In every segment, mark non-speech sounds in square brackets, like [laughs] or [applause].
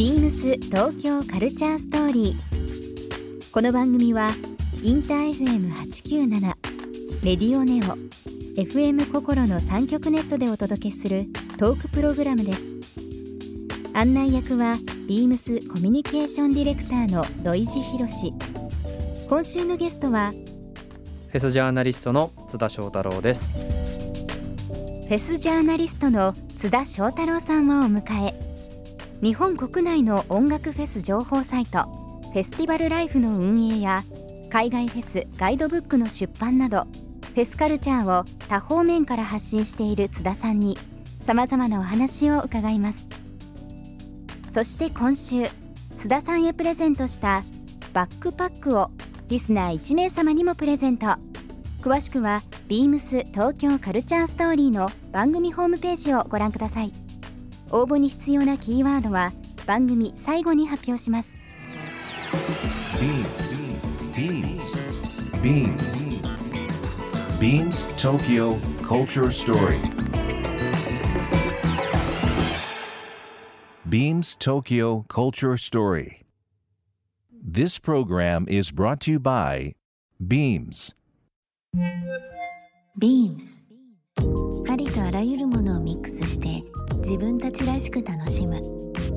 ビームス東京カルチャーストーリー。この番組はインター FM897 レディオネオ FM 心の三極ネットでお届けするトークプログラムです。案内役はビームスコミュニケーションディレクターの土井博志。今週のゲストはフェスジャーナリストの津田翔太郎ですフェスジャーナリストの津田翔太郎さんをお迎え日本国内の音楽フェス情報サイトフェスティバルライフの運営や海外フェスガイドブックの出版などフェスカルチャーを多方面から発信している津田さんにさまざまなお話を伺います。そして今週津田さんへプレゼントしたバックパックをリスナー1名様にもプレゼント。詳しくは beams 東京カルチャーストーリーの番組ホームページをご覧ください。応募に必要なキーワードは番組最後に発表します beams beams beams tokyo culture story beams tokyo culture story this program is brought to you by beams beams ありとあらゆるものをミックスして自分たちらしく楽しむ。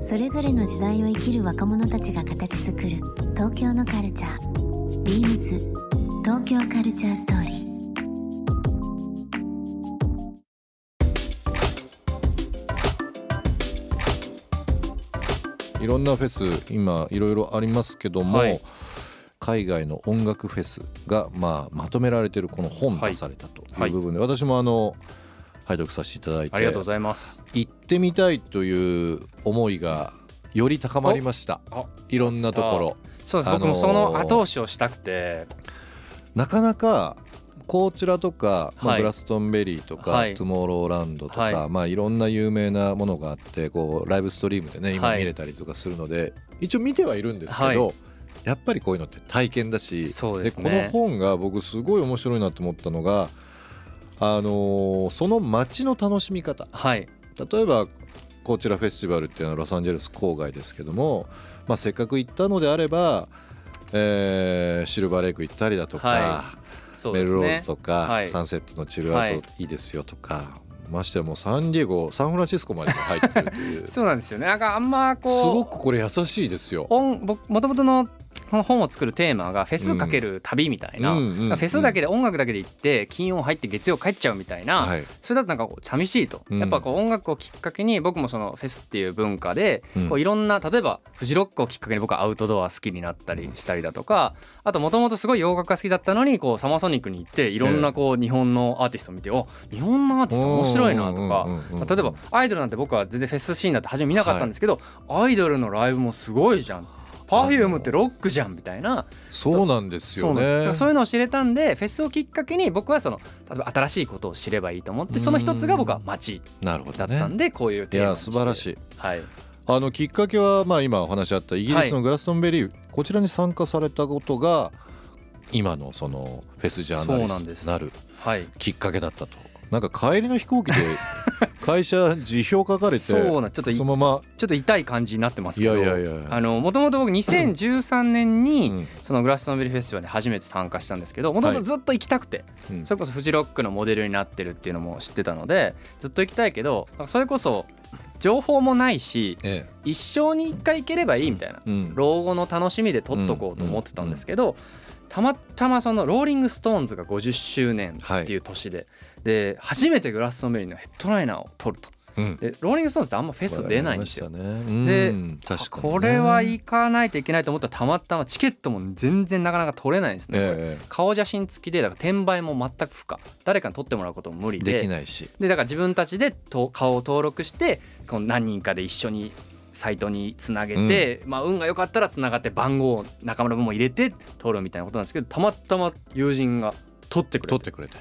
それぞれの時代を生きる若者たちが形作る。東京のカルチャー。Beams 東京カルチャーストーリー。いろんなフェス今いろいろありますけども、はい。海外の音楽フェスが、まあ、まとめられてるこの本出されたとはいいう部分で、私もあの拝読させていただいてありがとうございます。行ってみたいという思いがより高まりました。あいろんなところ。そうです、あのー僕もその後押しをしたくて。なかなかこちらとか、まあ、はい。グラストンベリーとか、はい。トゥモローランドとか、はい。まあ、いろんな有名なものがあってこうライブストリームでね今はい。見れたりとかするので、一応見てはいるんですけど、はやっぱりこういうのって体験だしですね。この本が僕すごい面白いなと思ったのが、あのーその街の楽しみ方。はい。例えばこちらフェスティバルっていうのはロサンゼルス郊外ですけども、まあ、せっかく行ったのであれば、えーシルバーレイク行ったりだとか、はそうメですね。ルローズとか、はい。サンセットのチルアウトはい。いいですよとか、ましてやもうサンディエゴサンフランシスコまでも入ってるっていう。す [laughs] そうなんですよね。なんかあんまこうごくこれ優しいですよ。本僕もともとのこの本を作るテーマがフェスかける旅みたいな、うんうんうんフェスだけで音楽だけで行って金曜入って月曜帰っちゃうみたいな、はい。それだとなんかこう寂しいと、うん。やっぱこう音楽をきっかけに僕もそのフェスっていう文化でうん。こういろんな例えばフジロックをきっかけに僕はアウトドア好きになったりしたりだとかあともともとすごい洋楽が好きだったのにこうサマーソニックに行っていろんなこう日本のアーティストを見てお日本のアーティスト面白いなとかうんうんうんうん例えばアイドルなんて僕は全然フェスシーンだって初め見なかったんですけど、アイドルのライブもすごいじゃん。パフュームってロックじゃんみたいな。そうなんですよね。らそういうのを知れたんでフェスをきっかけに僕はその例えば新しいことを知ればいいと思ってその一つが僕は街なるほどだったんね。でこういういテーマにして。や素晴らしい。はい。あのきっかけはまあ今お話あったイギリスのグラストンベリー、こちらに参加されたことが今のそのフェスジャーナリそうなんです。ストになるはい。きっかけだったと。なんか帰りの飛行機で [laughs] 会社辞表書かれてそうなんちょっといそのまま。ちょっと痛い感じになってますけどいやいやいやあのもともと僕2013年うにん。そのグラストンベリーフェスティバルに初めて参加したんですけどもともとずっと行きたくて、うん。それこそフジロックのモデルになってるっていうのも知ってたのでずっと行きたいけどそれこそ情報もないしえ一生に一回行ければいいみたいなえうん。老後の楽しみで取っとこうと思ってたんですけど、たまたまそのローリング・ストーンズが50周年っていう年で、で初めてグラストンベリーのヘッドライナーをやると。うん。でローリング・ストーンズってあんまフェス出ないんですよ。ねでこれは行かないといけないと思ったらたまたまチケットも全然なかなか取れないんですね、ええ。顔写真付きでだから転売も全く不可。誰かに撮ってもらうことも無理で。できないし。でだから自分たちでと顔を登録してこの何人かで一緒にサイトにつなげて、まあ運が良かったらつながって番号を仲間分も入れて取るみたいなことなんですけどたまたま友人が取ってくれ取っててくれて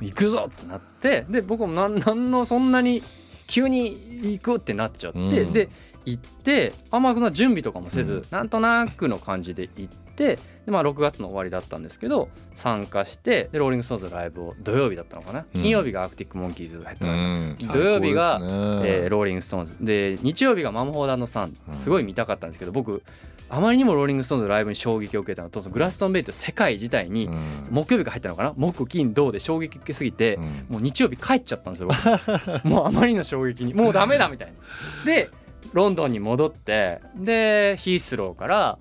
行くぞってなってで僕もなんなんのそんなに急に行くってなっちゃって、うん。で行ってあんまそ準備とかもせず、うん。なんとなくの感じで行ってで、まあ、6月の終わりだったんですけど参加してでローリング・ストーンズのライブを土曜日だったのかな、うん。金曜日がアークティック・モンキーズが入ったうん。土曜日がねえーローリング・ストーンズで日曜日がマムホーダさんすごい見たかったんですけど僕あまりにもローリング・ストーンズのライブに衝撃を受けたのとグラストンベリーって世界自体にうん。木曜日が入ったのかな？木金土で衝撃受けすぎてうんもう日曜日帰っちゃったんですよ僕。[laughs] もうあまりの衝撃にもうダメだみたいな。でロンドンに戻ってでヒースローから、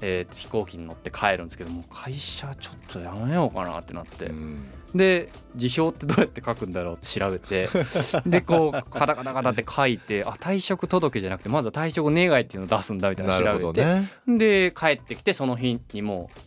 えー飛行機に乗って帰るんですけどもう会社ちょっとやめようかなってなって、うんで辞表ってどうやって書くんだろうって調べて [laughs] でこうカタカタカタって書いてあ退職届じゃなくてまずは退職願いっていうのを出すんだみたいな調べて、ねで帰ってきてその日にもう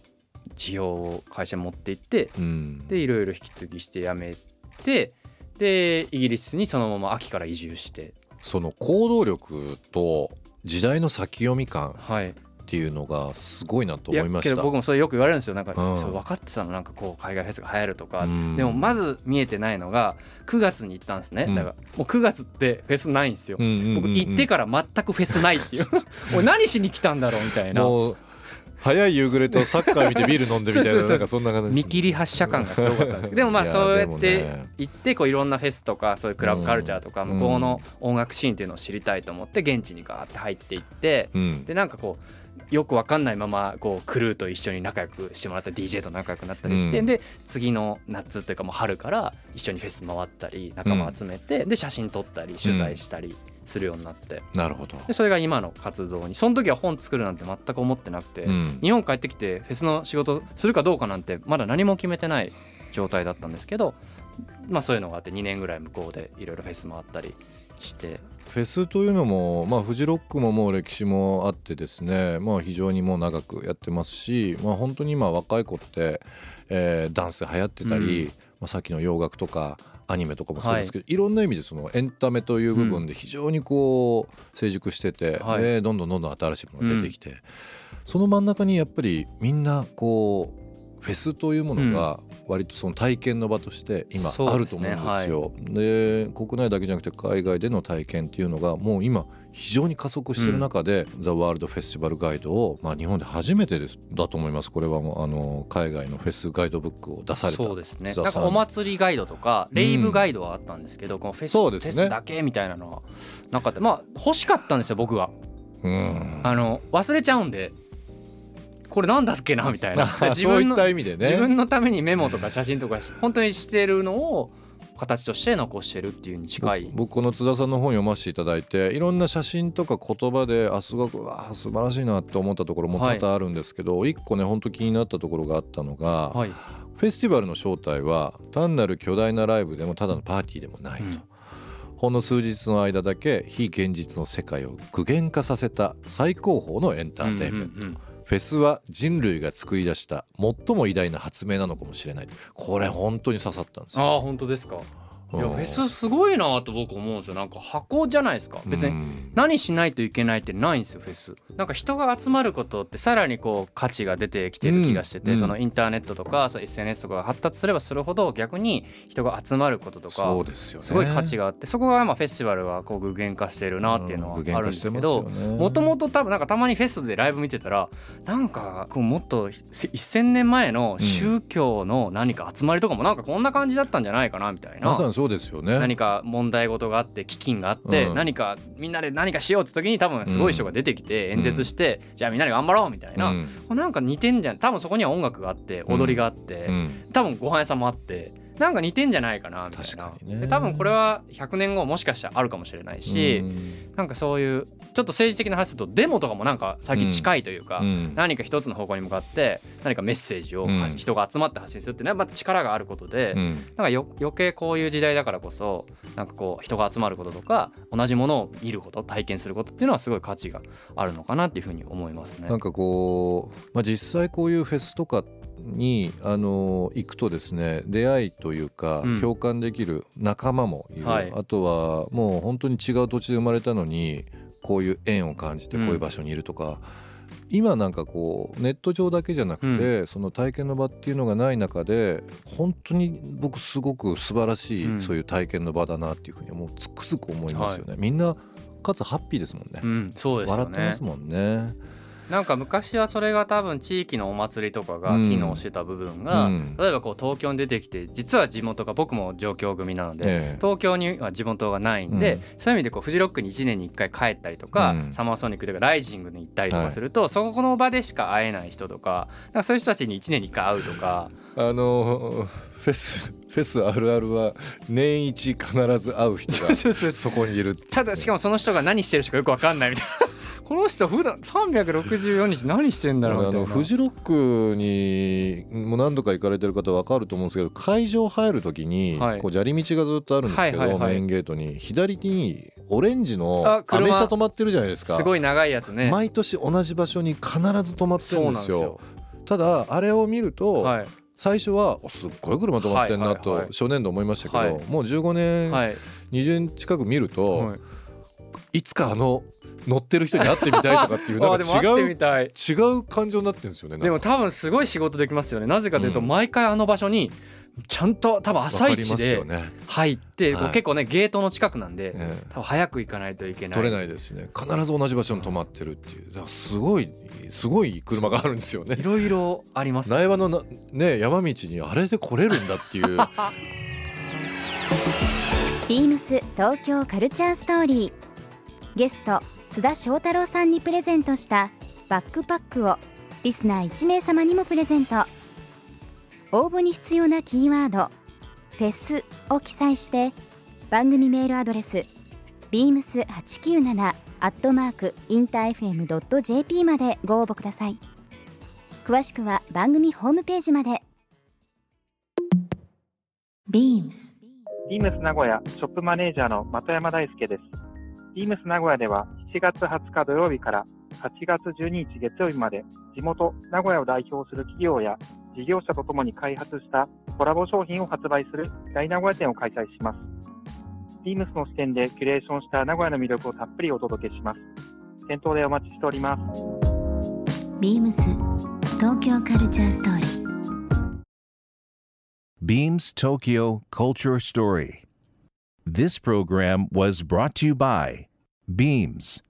辞表を会社に持って行ってうん。でいろいろ引き継ぎして辞めてでイギリスにそのまま秋から移住して。その行動力と時代の先読み感。はいっていうのがすごいなと思いました。僕もそれよく言われるんですよ。なんか、うん。そう分かってたの。なんかこう海外フェスが流行るとか、うん。でもまず見えてないのが9月に行ったんですね、うん。だからもう9月ってフェスないんですよ、うんうんうんうん。僕行ってから全くフェスないっていう。[laughs] 俺何しに来たんだろうみたいな。もう早い夕暮れとサッカー見てビール飲んでみたいななんかそんな感じ見切り発車感がすごかったんです。け [laughs] どでもまあそうやってね行ってこういろんなフェスとかそういうクラブカルチャーとかうん向こうの音楽シーンっていうのを知りたいと思って現地にガーって入っていってうん。でなんかこうよくわかんないままこうクルーと一緒に仲良くしてもらった DJ と仲良くなったりして、うん。で次の夏というかもう春から一緒にフェス回ったり仲間集めて、で写真撮ったり取材したりするようになって。なるほど。でそれが今の活動にその時は本作るなんて全く思ってなくて、うん。日本帰ってきてフェスの仕事するかどうかなんてまだ何も決めてない状態だったんですけどまあそういうのがあって2年ぐらい向こうでいろいろフェス回ったりして。フェスというのも、まあ、フジロックももう歴史もあってですね、まあ、非常にもう長くやってますし、まあ、本当に今若い子って、えーダンス流行ってたり、うん。まあ、さっきの洋楽とかアニメとかもそうですけど、い、ろんな意味でそのエンタメという部分で非常にこう成熟してて、はい。でどんどんどんどん新しいものが出てきて、その真ん中にやっぱりみんなこうフェスというものが割とその体験の場として今あると思うんですよ。で国内だけじゃなくて海外での体験っていうのがもう今非常に加速している中で、ザ・ワールド・フェスティバル・ガイドを、まあ、日本で初めてです。だと思います。これはもうあの海外のフェスガイドブックを出されたそうですね。なんかお祭りガイドとかレイブガイドはあったんですけど、このフェスそうですね。フェスだけみたいなのはなかった。まあ欲しかったんですよ僕は。うん。あの忘れちゃうんでこれなんだっけなみたいな。[laughs] でそういった意味でね。自分のためにメモとか写真とかし本当にしてるのを形として残してるっていうに近い。僕この津田さんの本読ませていただいていろんな写真とか言葉であすごくわあ素晴らしいなって思ったところも多々あるんですけど、一個ね本当気になったところがあったのが、はい。フェスティバルの正体は単なる巨大なライブでもただのパーティーでもないと、うん。ほんの数日の間だけ非現実の世界を具現化させた最高峰のエンターテインメント、うんうんうんフェスは人類が作り出した最も偉大な発明なのかもしれない。これ本当に刺さったんですよ。ああ本当ですか？いやうんフェスすごいなと僕思うんですよ。なんか箱じゃないですか。別にうん何しないといけないってないんですよフェス。なんか人が集まることってさらにこう価値が出てきてる気がしてて、うん。そのインターネットとかそう SNS とかが発達すればするほど逆に人が集まることとかそうですよね。すごい価値があってそこがまあフェスティバルはこう具現化してるなっていうのはあるんですけどもともと多分なんかたまにフェスでライブ見てたらなんかこうもっと1,000年前の宗教の何か集まりとかもなんかこんな感じだったんじゃないかなみたいな。まさにそうですよね。何か問題事があって飢饉があって、うん。何かみんなで何かしようって時に多分すごい人が出てきて演説して、じゃあみんなで頑張ろうみたいな、うん。なんか似てんじゃん。多分そこには音楽があって踊りがあって、うん。多分ご飯屋さんもあってなんか似てんじゃないかなみたいな。ね。で多分これは100年後もしかしたらあるかもしれないし、うん。なんかそういうちょっと政治的な話するとデモとかもなんか最近近いというか、うん。何か一つの方向に向かって何かメッセージをうん。人が集まって発信するっていうのはやっぱ力があることで、うん。なんかよ余計こういう時代だからこそなんかこう人が集まることとか同じものを見ること体験することっていうのはすごい価値があるのかなっていうふうに思いますね。なん。かこう、まあ、実際こういうフェスとかにあの行くとですね出会いというか、うん共感できる仲間もいる、はいあとはもう本当に違う土地で生まれたのにこういう縁を感じてうんこういう場所にいるとか、今なんかこうネット上だけじゃなくて、その体験の場っていうのがない中で本当に僕すごく素晴らしい、うんそういう体験の場だなっていうふうにもうつくづく思いますよね。みんなかつハッピーですもんね。うん、そうですよね笑ってますもんね。なんか昔はそれが多分地域のお祭りとかが機能してた部分が、うん。例えばこう東京に出てきて実は地元が僕も上京組なので、ええ。東京には地元がないんで、うん。そういう意味でこうフジロックに1年に1回帰ったりとか、うん。サマーソニックとかライジングに行ったりとかすると、そこの場でしか会えない人とかなんかそういう人たちに1年に1回会うとか。あのフェスフェスあるあるは年一必ず会う人が [laughs] そこにいるただしかもその人が何してる人かよく分かんないみたいな。[laughs] この人普段364日何してんだろうみあたいな。のフジロックにもう何度か行かれてる方分かると思うんですけど会場入る時にはい。こう砂利道がずっとあるんですけど、メインゲートに左にオレンジのアメ車止まってるじゃないですか。すごい長いやつね。毎年同じ場所に必ず止まってるんですよ。ただあれを見ると、はい最初はおすっごい車止まってんなと初年度思いましたけど、はい。もう15年、はい。20年近く見ると、はい。い、つかあの乗ってる人に会ってみたいとかっていう [laughs] なんか違う違う感情になってるんですよね。でも多分すごい仕事できますよね。なぜかというとうん。毎回あの場所にちゃんと多分朝一わかりますよでね、入ってこうはい結構ねゲートの近くなんでええ。多分早く行かないといけない。取れないですしね。必ず同じ場所に止まってるっていう。だからすごいすごい車があるんですよね。い。ろいろあります。苗場のなね山道にあれで来れるんだっていう。[laughs] ビームス東京カルチャーストーリー。ゲスト津田翔太郎さんにプレゼントしたバックパックをリスナー1名様にもプレゼント応募に必要なキーワード「フェス」を記載して番組メールアドレス beams897 アットマークインター FM.jp までご応募ください。詳しくは番組ホームページまで。BEAMS ビームス名古屋ショップマネージャーの的山大輔です。ビームス名古屋では7月20日土曜日から8月12日月曜日まで地元名古屋を代表する企業や事業者とともに開発したコラボ商品を発売する大名古屋店を開催します。ビームスの視点でキュレーションした名古屋の魅力をたっぷりお届けします。店頭でお待ちしております。BEAMS 東京カルチャーストーリー Beams Tokyo Culture Story. This program was brought to you by Beams.